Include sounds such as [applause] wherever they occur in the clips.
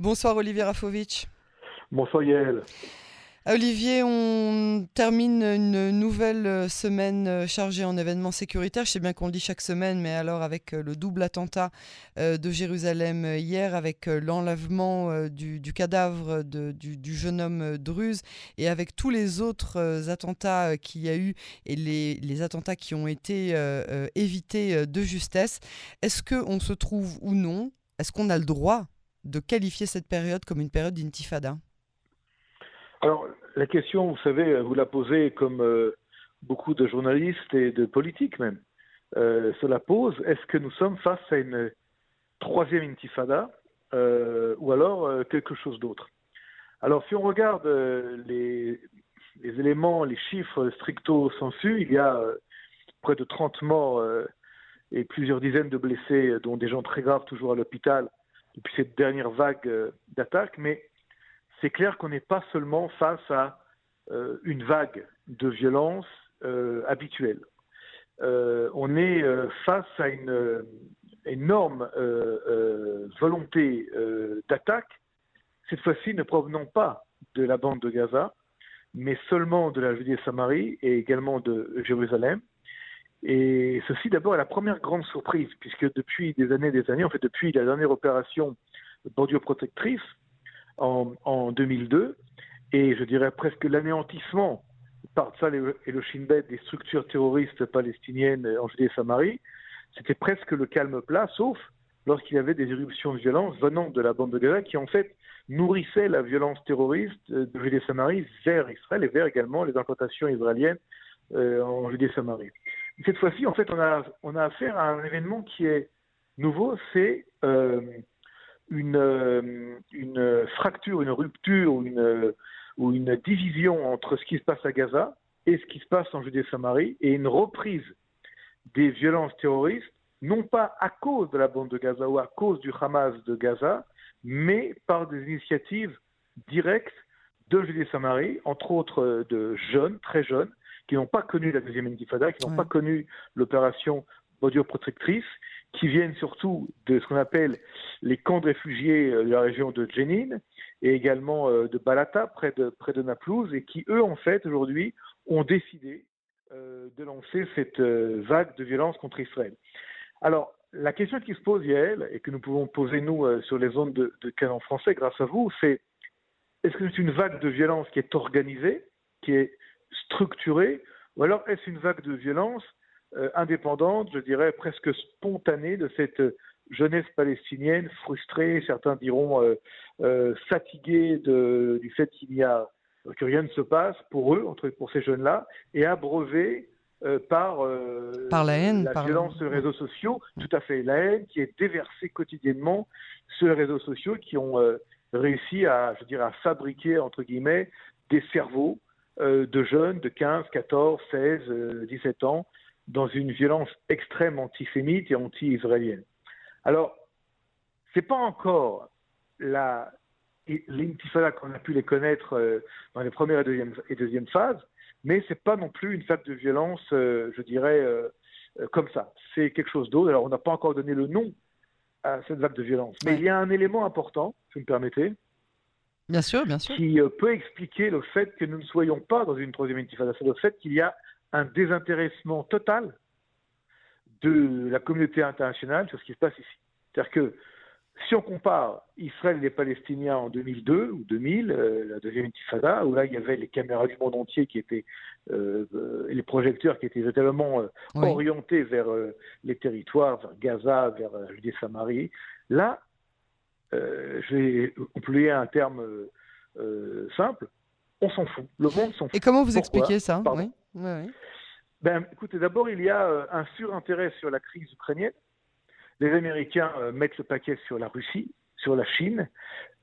Bonsoir Olivier Rafovitch. Bonsoir Yael. Olivier, on termine une nouvelle semaine euh, chargée en événements sécuritaires. Je sais bien qu'on le dit chaque semaine, mais alors avec euh, le double attentat euh, de Jérusalem hier, avec l'enlèvement du, cadavre du, jeune homme Druze et avec tous les autres attentats qu'il y a eu et les, attentats qui ont été évités de justesse, est-ce qu'on se trouve ou non, est-ce qu'on a le droit de qualifier cette période comme une période d'intifada alors, la question, vous savez, vous la posez comme euh, beaucoup de journalistes et de politiques même euh, se la pose. Est-ce que nous sommes face à une troisième intifada euh, ou alors quelque chose d'autre? Alors, si on regarde les, éléments, les chiffres stricto sensu, il y a près de 30 morts et plusieurs dizaines de blessés, dont des gens très graves toujours à l'hôpital cette dernière vague d'attaques. Mais c'est clair qu'on n'est pas seulement face à euh, une vague de violence euh, habituelle. Euh, on est face à une énorme volonté d'attaque, cette fois-ci ne provenant pas de la bande de Gaza, mais seulement de la Judée-Samarie et également de Jérusalem. Et ceci d'abord est la première grande surprise, puisque depuis des années et des années, en fait depuis la dernière opération bordure protectrice, en, 2002, et je dirais presque l'anéantissement par ça et le Shin Bet des structures terroristes palestiniennes en Judée et Samarie, c'était presque le calme plat, sauf lorsqu'il y avait des éruptions de violence venant de la bande de Gaza qui en fait nourrissaient la violence terroriste de Judée et Samarie vers Israël et vers également les implantations israéliennes euh, en Judée et Samarie. Cette fois-ci, en fait, on a, affaire à un événement qui est nouveau, c'est euh, une, euh, une fracture, une rupture ou une, ou une division entre ce qui se passe à Gaza et ce qui se passe en Judée-Samarie et une reprise des violences terroristes, non pas à cause de la bande de Gaza ou à cause du Hamas de Gaza, mais par des initiatives directes de Judée-Samarie, entre autres de jeunes, très jeunes, qui n'ont pas connu la deuxième intifada, qui n'ont pas connu l'opération Protectrice, qui viennent surtout de ce qu'on appelle les camps de réfugiés euh, de la région de Jenin et également euh, de Balata, près de, près de Naplouse, et qui, eux, en fait, aujourd'hui, ont décidé euh, de lancer cette vague de violence contre Israël. Alors, la question qui se pose, Yael, et que nous pouvons poser, nous, sur les zones de, de canon français, grâce à vous, c'est est-ce que c'est une vague de violence qui est organisée, qui est structurée, ou alors est-ce une vague de violence euh, indépendante, je dirais presque spontanée de cette jeunesse palestinienne frustrée, certains diront euh, euh, fatiguée de, du fait qu'il n'y a que rien ne se passe pour eux, entre, pour ces jeunes-là, et abreuvée par, par la haine, la violence sur les réseaux sociaux, tout à fait, la haine qui est déversée quotidiennement sur les réseaux sociaux, qui ont réussi à, je dirais, à fabriquer entre guillemets des cerveaux de jeunes de 15, 14, 16, 17 ans dans une violence extrême antisémite et anti-israélienne. Alors, ce n'est pas encore la, l'intifada qu'on a pu les connaître euh, dans les premières et deuxième, et deuxième phases, mais ce n'est pas non plus une vague de violence, euh, je dirais, euh, comme ça. C'est quelque chose d'autre. Alors, on n'a pas encore donné le nom à cette vague de violence. Mais il y a un élément important, si vous me permettez, bien sûr, bien sûr. qui peut expliquer le fait que nous ne soyons pas dans une troisième intifada. C'est le fait qu'il y a un désintéressement total de la communauté internationale sur ce qui se passe ici. C'est-à-dire que si on compare Israël et les Palestiniens en 2002 ou 2000, euh, la deuxième intifada, où là il y avait les caméras du monde entier qui étaient, euh, euh les projecteurs qui étaient véritablement euh, orientés vers les territoires, vers Gaza, vers Judée-Samarie, là, je vais employer un terme simple, on s'en fout. Le monde s'en fout. Et comment vous expliquez ça? Ben, écoutez, d'abord, il y a euh, un surintérêt sur la crise ukrainienne. Les Américains euh, mettent le paquet sur la Russie, sur la Chine.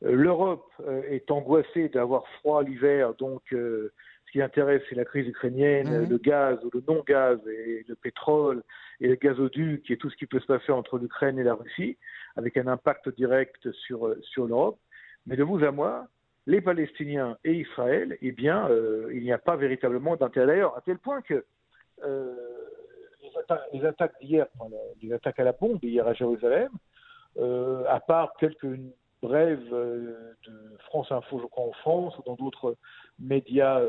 Euh, L'Europe est angoissée d'avoir froid l'hiver, donc ce qui intéresse, c'est la crise ukrainienne, mhm. le gaz ou le non-gaz, et le pétrole, et le gazoduc, et tout ce qui peut se passer entre l'Ukraine et la Russie, avec un impact direct sur, sur l'Europe. Mais de vous à moi, les Palestiniens et Israël, eh bien, il n'y a pas véritablement d'intérêt d'ailleurs, à tel point que euh, les, attaques d'hier, les attaques à la bombe hier à Jérusalem, euh, à part quelques brève de France Info, je crois, en France, ou dans d'autres médias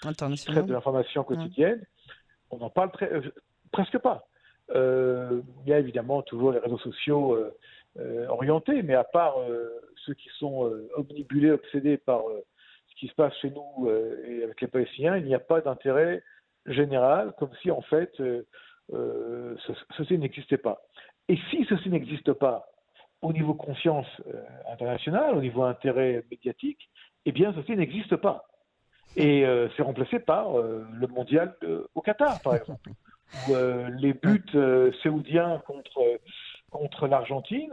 qui traitent de l'information quotidienne. On n'en parle très, presque pas. Il y a évidemment toujours les réseaux sociaux orientés, mais à part ceux qui sont omnibulés, obsédés par ce qui se passe chez nous et avec les Palestiniens, il n'y a pas d'intérêt général, comme si en fait euh, ceci n'existait pas. Et si ceci n'existe pas au niveau conscience euh, internationale, au niveau intérêt médiatique, eh bien ceci n'existe pas. Et euh, c'est remplacé par le mondial au Qatar, par exemple, [laughs] où les buts saoudiens contre contre l'Argentine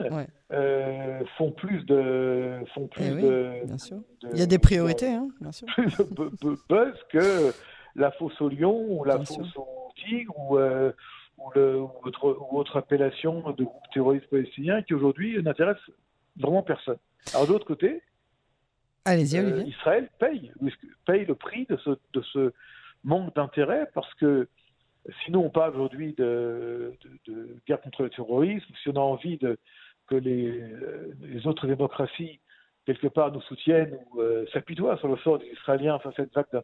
font plus de font plus eh de, bien sûr. Il y a des priorités, hein, bien sûr. Plus de buzz que la fosse au lion ou la fosse au tigre ou, euh, ou, le, autre, ou, autre, appellation de groupe terroriste palestinien qui aujourd'hui n'intéresse vraiment personne. Alors de l'autre côté, euh, Israël paye, paye le prix de ce, de ce manque d'intérêt parce que sinon on parle aujourd'hui de, guerre contre le terrorisme, si on a envie que les, les autres démocraties quelque part nous soutiennent ou euh, s'apitoient sur le sort des Israéliens face à cette vague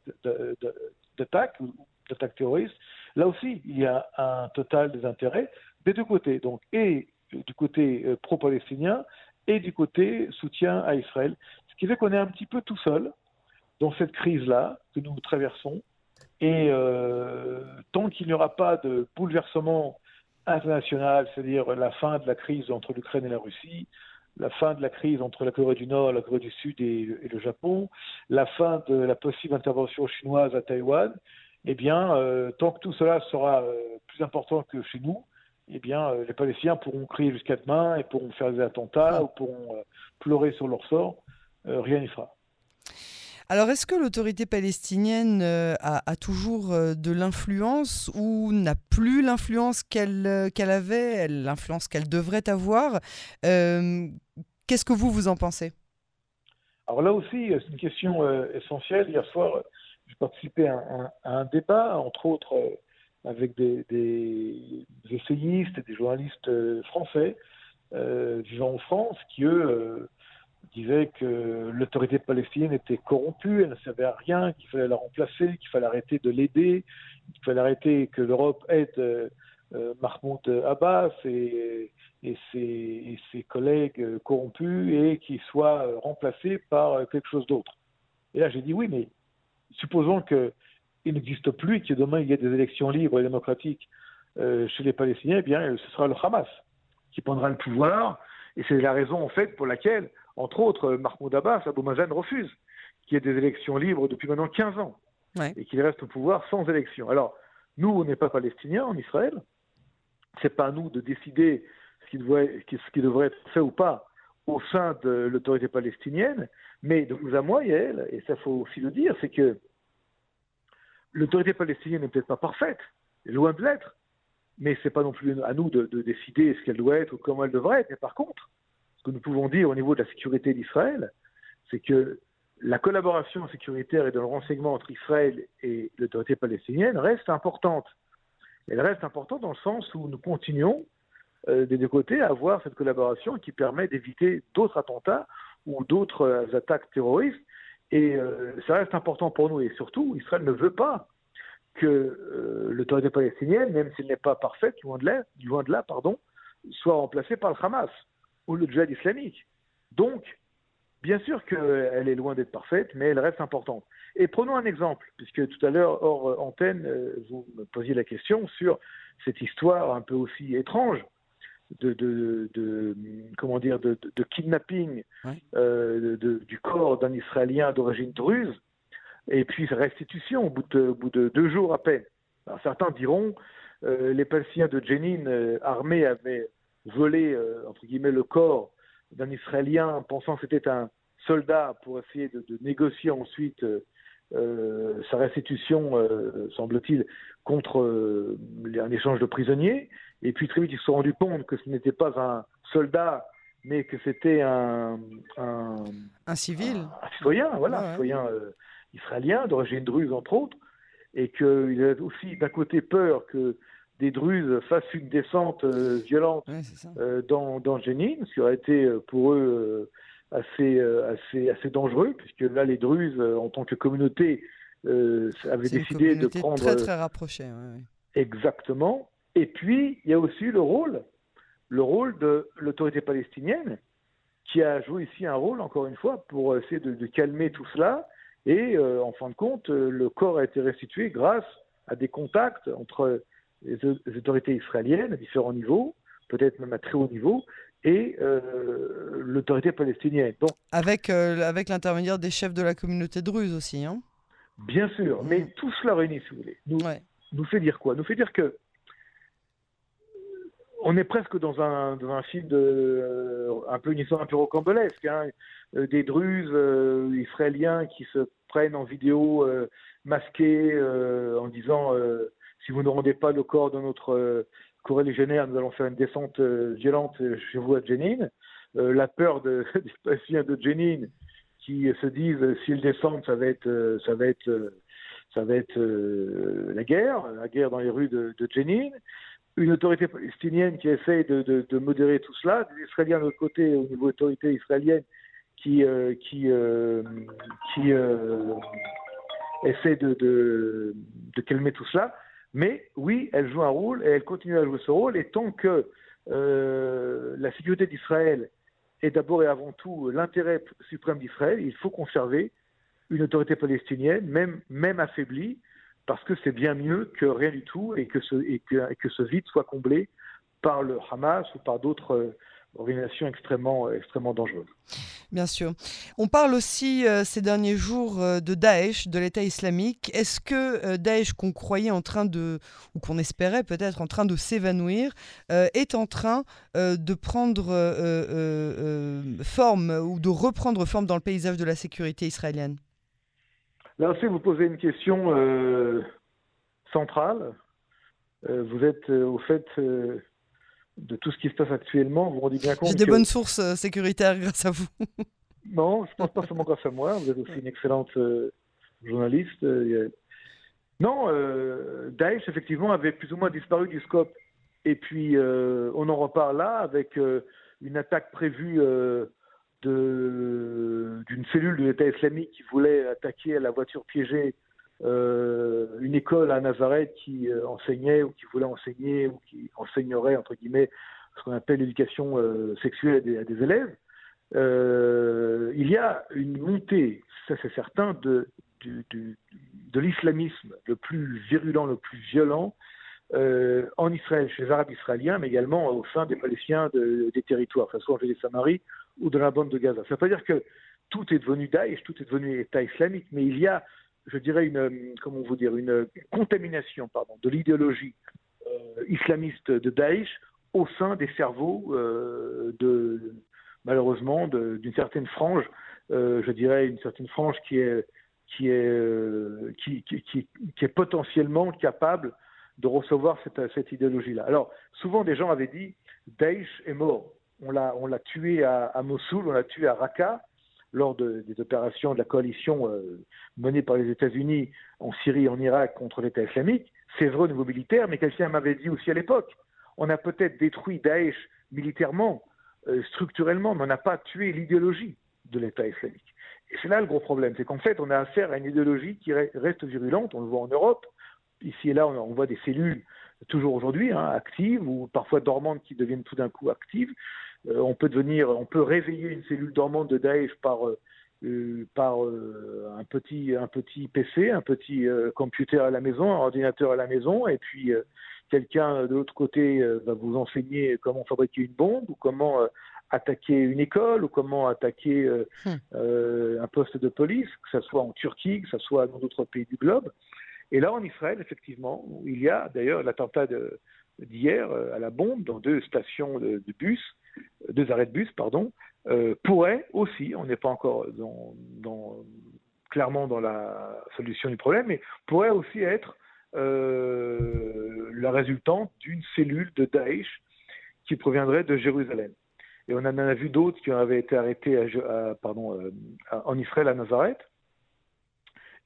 d'attaques d'attaques terroristes, là aussi, il y a un total désintérêt des deux côtés. Donc, et du côté euh, pro-palestinien et du côté soutien à Israël. Ce qui fait qu'on est un petit peu tout seul dans cette crise-là que nous traversons. Et euh, tant qu'il n'y aura pas de bouleversement international, c'est-à-dire la fin de la crise entre l'Ukraine et la Russie, la fin de la crise entre la Corée du Nord, la Corée du Sud et, le Japon, la fin de la possible intervention chinoise à Taïwan, eh bien, euh, tant que tout cela sera euh, plus important que chez nous, eh bien, euh, les Palestiniens pourront crier jusqu'à demain et pourront faire des attentats ou pourront pleurer sur leur sort. rien n'y fera. Alors, est-ce que l'autorité palestinienne a, toujours de l'influence ou n'a plus l'influence qu'elle qu'elle avait, l'influence qu'elle devrait avoir Qu'est-ce que vous, vous en pensez? Alors là aussi, c'est une question essentielle. Hier soir, j'ai participé à, un débat, entre autres euh, avec des, essayistes et des journalistes euh, français euh, vivant en France qui, eux, disaient que l'autorité palestinienne était corrompue, elle ne servait à rien, qu'il fallait la remplacer, qu'il fallait arrêter de l'aider, qu'il fallait arrêter que l'Europe aide Mahmoud Abbas et, ses, collègues corrompus et qu'il soit remplacé par quelque chose d'autre. Et là, j'ai dit oui, mais supposons qu'il n'existe plus et que demain il y ait des élections libres et démocratiques euh, chez les Palestiniens, eh bien, ce sera le Hamas qui prendra le pouvoir. Et c'est la raison, en fait, pour laquelle, entre autres, Mahmoud Abbas, Abou Mazen refuse qu'il y ait des élections libres depuis maintenant 15 ans et qu'il reste au pouvoir sans élection. Alors, nous, on n'est pas palestiniens en Israël. C'est pas à nous de décider ce qui, devrait, ce qui devrait être fait ou pas au sein de l'autorité palestinienne, mais de vous à moi, Yael, et ça faut aussi le dire, c'est que l'autorité palestinienne n'est peut-être pas parfaite, loin de l'être, mais ce n'est pas non plus à nous de, décider ce qu'elle doit être ou comment elle devrait être. Mais par contre, que nous pouvons dire au niveau de la sécurité d'Israël, c'est que la collaboration sécuritaire et de renseignement entre Israël et l'autorité palestinienne reste importante. Elle reste importante dans le sens où nous continuons euh, des deux côtés à avoir cette collaboration qui permet d'éviter d'autres attentats ou d'autres euh, attaques terroristes. Et euh, ça reste important pour nous. Et surtout, Israël ne veut pas que l'autorité palestinienne, même s'il n'est pas parfaite, loin de là, loin de là pardon, soit remplacée par le Hamas ou le djihad islamique. Donc, bien sûr qu'elle est loin d'être parfaite, mais elle reste importante. Et prenons un exemple, puisque tout à l'heure, hors antenne, vous me posiez la question sur cette histoire un peu aussi étrange de, de, de, comment dire de, de kidnapping euh, du corps d'un Israélien d'origine druze et puis restitution au bout de, bout deux jours à peine. Alors, certains diront euh, les Palestiniens de Jenin euh, armés avaient volé entre guillemets le corps d'un Israélien pensant que c'était un soldat pour essayer de, négocier ensuite sa restitution, semble-t-il, contre un échange de prisonniers. Et puis très vite, ils se sont rendus compte que ce n'était pas un soldat, mais que c'était un, un, civil. Un, citoyen, voilà, un citoyen euh, israélien, d'origine druze entre autres, et qu'il avait aussi d'un côté peur que des Druzes fassent une descente violente dans, dans Jenin, ce qui aurait été pour eux assez, assez, assez dangereux, puisque là, les Druzes, en tant que communauté, avaient décidé de prendre. Très, très rapproché. Exactement. Et puis, il y a aussi le rôle, le rôle de l'autorité palestinienne, qui a joué ici un rôle, encore une fois, pour essayer de, calmer tout cela. Et euh, en fin de compte, le corps a été restitué grâce à des contacts entre les, autorités israéliennes à différents niveaux, peut-être même à très haut niveau, et euh, l'autorité palestinienne. Bon. Avec, euh, avec l'intermédiaire des chefs de la communauté druze aussi. Hein Bien sûr, mais mm. tout cela réuni, si vous voulez, nous, nous fait dire quoi? Nous fait dire que on est presque dans un, dans un film de, euh, un peu une histoire un peu rocambolesque, hein. Euh, des druzes israéliens qui se prennent en vidéo masqués en disant si vous ne rendez pas le corps de notre courrier légionnaire, nous allons faire une descente violente chez vous à Jenin. la peur de, [laughs] des patients de Jenin qui se disent s'ils descendent, ça va être, la guerre, la guerre dans les rues de, de Jenin une autorité palestinienne qui essaye de, modérer tout cela, des Israéliens de l'autre côté, au niveau autorité israélienne, qui, euh, euh, euh, essaie de, calmer tout cela. Mais oui, elle joue un rôle et elle continue à jouer ce rôle. Et tant que la sécurité d'Israël est d'abord et avant tout l'intérêt suprême d'Israël, il faut conserver une autorité palestinienne, même, même affaiblie, parce que c'est bien mieux que rien du tout et que ce, et que, que ce vide soit comblé par le Hamas ou par d'autres euh, organisations extrêmement, extrêmement dangereuses. Bien sûr. On parle aussi euh, ces derniers jours euh, de Daesh, de l'État islamique. Est-ce que Daesh, qu'on croyait en train de, ou qu'on espérait peut-être en train de s'évanouir, est en train de prendre forme ou de reprendre forme dans le paysage de la sécurité israélienne? Là aussi, vous posez une question euh, centrale. Euh, vous êtes euh, au fait de tout ce qui se passe actuellement. Vous vous rendez bien compte. J'ai des bonnes sources sécuritaires grâce à vous. [laughs] non, je ne pense pas seulement grâce à moi. Vous êtes aussi une excellente journaliste. Non, Daesh, effectivement, avait plus ou moins disparu du scope. Et puis, on en reparle là avec une attaque prévue d'une cellule de l'État islamique qui voulait attaquer à la voiture piégée euh, une école à Nazareth qui euh, enseignait ou qui voulait enseigner ou qui enseignerait entre guillemets ce qu'on appelle l'éducation euh, sexuelle à des, élèves. il y a une montée, ça c'est certain, de, l'islamisme le plus virulent, le plus violent en Israël, chez les Arabes israéliens, mais également au sein des Palestiniens des territoires, que ce soit en Judée-Samarie ou de la bande de Gaza. Ça ne veut pas dire que tout est devenu Daesh, tout est devenu État islamique, mais il y a, je dirais, une, comment vous dire, une contamination pardon, de l'idéologie euh, islamiste de Daesh au sein des cerveaux euh, de, malheureusement, d'une certaine frange, euh, je dirais, une certaine frange qui est, qui est, qui, qui, est potentiellement capable de recevoir cette, cette idéologie-là. Alors, souvent, des gens avaient dit Daesh est mort on l'a tué à, Mossoul, on l'a tué à Raqqa lors des opérations de la coalition euh, menée par les États-Unis en Syrie et en Irak contre l'État islamique. C'est vrai au niveau militaire, mais quelqu'un m'avait dit aussi à l'époque, on a peut-être détruit Daesh militairement, euh, structurellement, mais on n'a pas tué l'idéologie de l'État islamique. Et c'est là le gros problème, c'est qu'en fait, on a affaire à une idéologie qui reste virulente, on le voit en Europe, ici et là, on, voit des cellules toujours aujourd'hui hein, actives ou parfois dormantes qui deviennent tout d'un coup actives. Euh, on peut devenir, on peut réveiller une cellule dormante de Daesh par euh, euh, un petit un petit PC, un petit computer à la maison, un ordinateur à la maison, et puis quelqu'un de l'autre côté va vous enseigner comment fabriquer une bombe ou comment attaquer une école ou comment attaquer hmm. un poste de police, que ce soit en Turquie, que ce soit dans d'autres pays du globe. Et là, en Israël, effectivement, il y a d'ailleurs l'attentat d'hier à la bombe dans deux stations de bus deux arrêts de bus, pardon, euh, pourrait aussi, on n'est pas encore dans, clairement dans la solution du problème, mais pourrait aussi être euh, la résultante d'une cellule de Daesh qui proviendrait de Jérusalem. Et on en a vu d'autres qui avaient été arrêtés euh, en Israël, à Nazareth,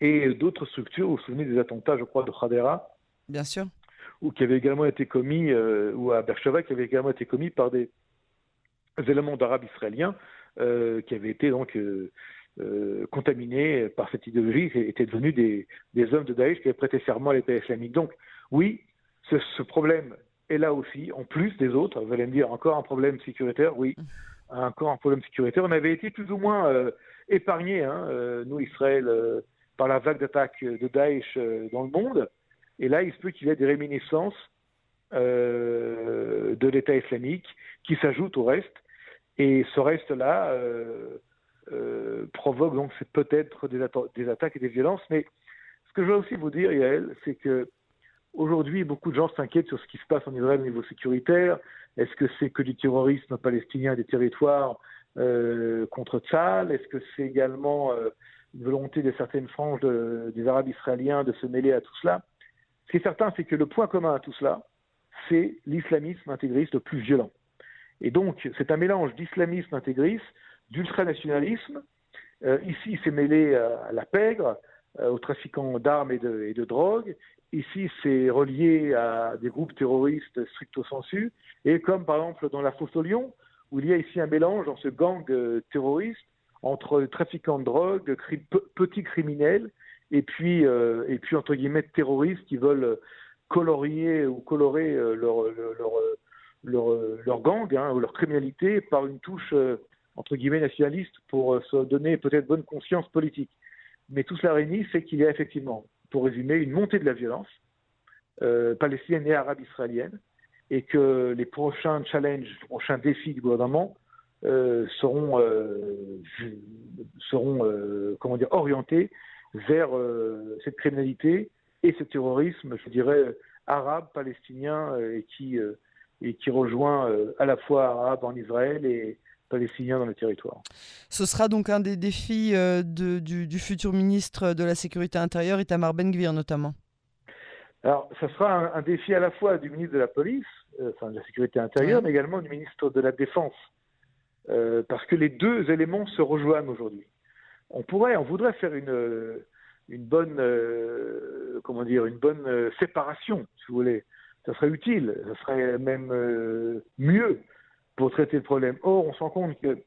et d'autres structures, vous vous souvenez des attentats, je crois, de Khadera Bien sûr ou qui avait également été commis, ou à Beersheba, qui avait également été commis par des éléments d'arabes israéliens qui avaient été donc contaminés par cette idéologie, qui étaient devenus des, hommes de Daesh qui avaient prêté serment à l'État islamique. Donc, oui, ce, problème est là aussi, en plus des autres. Vous allez me dire, encore un problème sécuritaire? Oui, encore un problème sécuritaire. On avait été plus ou moins euh, épargnés, hein, euh, nous, Israël, euh, par la vague d'attaques de Daesh dans le monde. Et là, il se peut qu'il y ait des réminiscences de l'État islamique qui s'ajoutent au reste. Et ce reste-là provoque donc peut-être des, attaques et des violences. Mais ce que je veux aussi vous dire, Yael, c'est que Aujourd'hui, beaucoup de gens s'inquiètent sur ce qui se passe en Israël au niveau sécuritaire. Est-ce que c'est que du terrorisme palestinien des territoires euh, contre Tzal Est-ce que c'est également euh, une volonté de certaines franges des Arabes israéliens de se mêler à tout cela? Ce qui est certain, c'est que le point commun à tout cela, c'est l'islamisme intégriste le plus violent. Et donc, c'est un mélange d'islamisme intégriste, d'ultranationalisme. Euh, ici, c'est mêlé à la pègre, aux trafiquants d'armes et de, drogue, Ici, c'est relié à des groupes terroristes stricto sensu, et comme par exemple dans la fosse au Lyon, où il y a ici un mélange dans ce gang euh, terroriste entre trafiquants de drogue, petits criminels, et puis, euh, et puis entre guillemets terroristes qui veulent colorier ou colorer euh, leur, leur, leur, gang hein, ou leur criminalité par une touche entre guillemets nationaliste pour se donner peut-être bonne conscience politique. Mais tout cela réunit fait qu'il y a effectivement pour résumer, une montée de la violence euh, palestinienne et arabe israélienne, et que les prochains challenges, prochains défis du gouvernement euh, seront, euh, seront comment dire, orientés vers cette criminalité et ce terrorisme, je dirais, arabe, palestinien, et qui, et qui rejoint à la fois arabe en Israël et, palestiniens dans le territoire. Ce sera donc un des défis euh, du, futur ministre de la Sécurité intérieure, Itamar Ben-Gvir notamment. Alors, ce sera un, défi à la fois du ministre de la Police, euh, enfin de la Sécurité intérieure, mais également du ministre de la Défense, euh, parce que les deux éléments se rejoignent aujourd'hui. On pourrait, on voudrait faire une, une bonne, comment dire, une bonne séparation, si vous voulez. Ça serait utile, ça serait même mieux pour traiter le problème. Or, on se rend compte que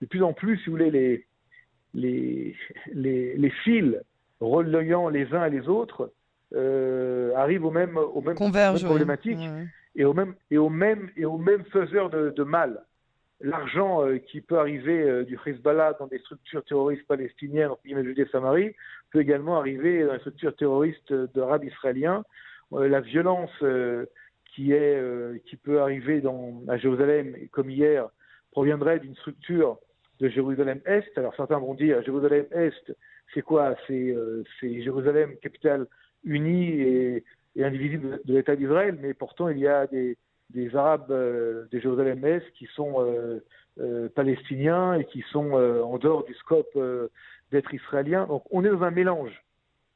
de plus en plus, si vous voulez, les, les, les, fils reliant les uns et les autres euh, arrivent au même, au même, problématique et, au même, et, au même, et au même faiseur de, mal. L'argent euh, qui peut arriver euh, du Hezbollah dans des structures terroristes palestiniennes, en Judée-Samarie, peut également arriver dans les structures terroristes d'Arabes israéliens. la violence qui, est, euh, qui peut arriver à Jérusalem, comme hier, proviendrait d'une structure de Jérusalem-Est. Alors certains vont dire Jérusalem-Est, c'est quoi? Euh, C'est Jérusalem, capitale unie et indivisible de, l'État d'Israël, mais pourtant il y a des, des Arabes euh, de Jérusalem-Est qui sont palestiniens et qui sont en dehors du scope d'être israéliens. Donc on est dans un mélange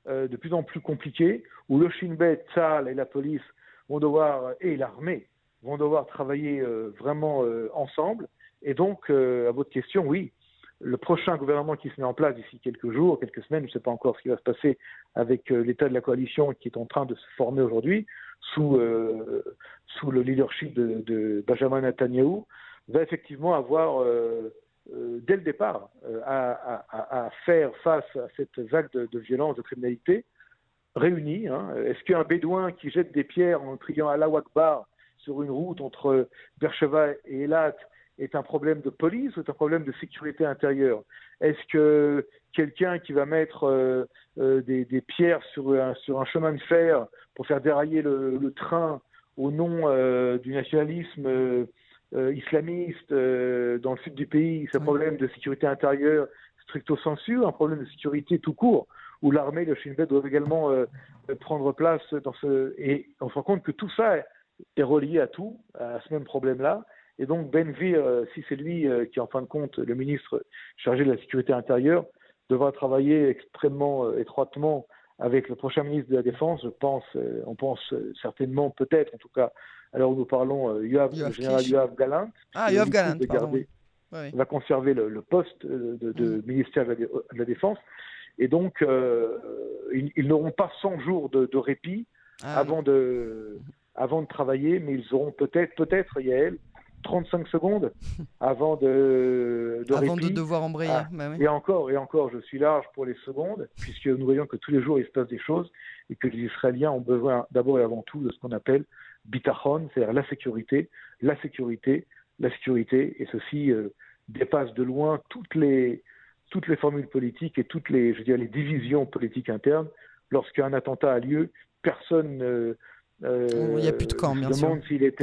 de plus en plus compliqué où le Shin Bet, et la police vont devoir, et l'armée, vont devoir travailler euh, vraiment euh, ensemble. Et donc, euh, à votre question, oui, le prochain gouvernement qui se met en place d'ici quelques jours, quelques semaines, je ne sais pas encore ce qui va se passer avec l'état de la coalition qui est en train de se former aujourd'hui, sous, sous le leadership de, Benjamin Netanyahu, va effectivement avoir, dès le départ, à, faire face à cette vague de, violence, de criminalité, réunis. Hein. Est-ce qu'un bédouin qui jette des pierres en criant Allah Akbar sur une route entre Beersheba et Elat est un problème de police ou est un problème de sécurité intérieure? Est-ce que quelqu'un qui va mettre euh, euh, des, pierres sur un, sur un chemin de fer pour faire dérailler le, train au nom euh, du nationalisme islamiste dans le sud du pays, c'est un problème de sécurité intérieure stricto sensu, un problème de sécurité tout court où l'armée de Shin Bet doit également prendre place dans ce. Et on se rend compte que tout ça est relié à tout, à ce même problème-là. Et donc Benvir, euh, si c'est lui euh, qui est en fin de compte le ministre chargé de la sécurité intérieure, devra travailler extrêmement étroitement avec le prochain ministre de la Défense. Je pense, on pense certainement, peut-être, en tout cas, alors nous parlons, Yoav, le général Yoav Galant. Ah, Yoav Galant, va conserver le, poste de, mm. ministère de la Défense. Et donc, euh, ils, n'auront pas 100 jours de, répit ah. avant, de, avant de travailler, mais ils auront peut-être, peut-être, Yael, 35 secondes [laughs] avant de, de avant de devoir embrayer. Ah. Bah et encore, et encore, je suis large pour les secondes, puisque nous voyons que tous les jours il se passe des choses et que les Israéliens ont besoin d'abord et avant tout de ce qu'on appelle bitachon, c'est-à-dire la sécurité, la sécurité, la sécurité, et ceci euh, dépasse de loin toutes les toutes les formules politiques et toutes les, je veux dire, les divisions politiques internes. Lorsqu'un attentat a lieu, personne ne euh, il n'y a plus de camp, bien sûr.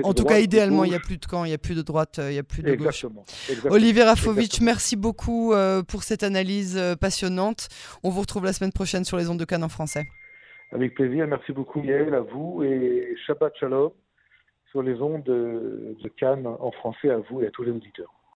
En tout cas, idéalement, il n'y a plus de camp, il n'y a plus de droite, il n'y a plus de gauche. Olivier Rafovitch, merci beaucoup euh, pour cette analyse euh, passionnante. On vous retrouve la semaine prochaine sur les ondes de Cannes en français. Avec plaisir, merci beaucoup Yael, à vous et Shabbat Shalom sur les ondes de Cannes en français à vous et à tous les auditeurs.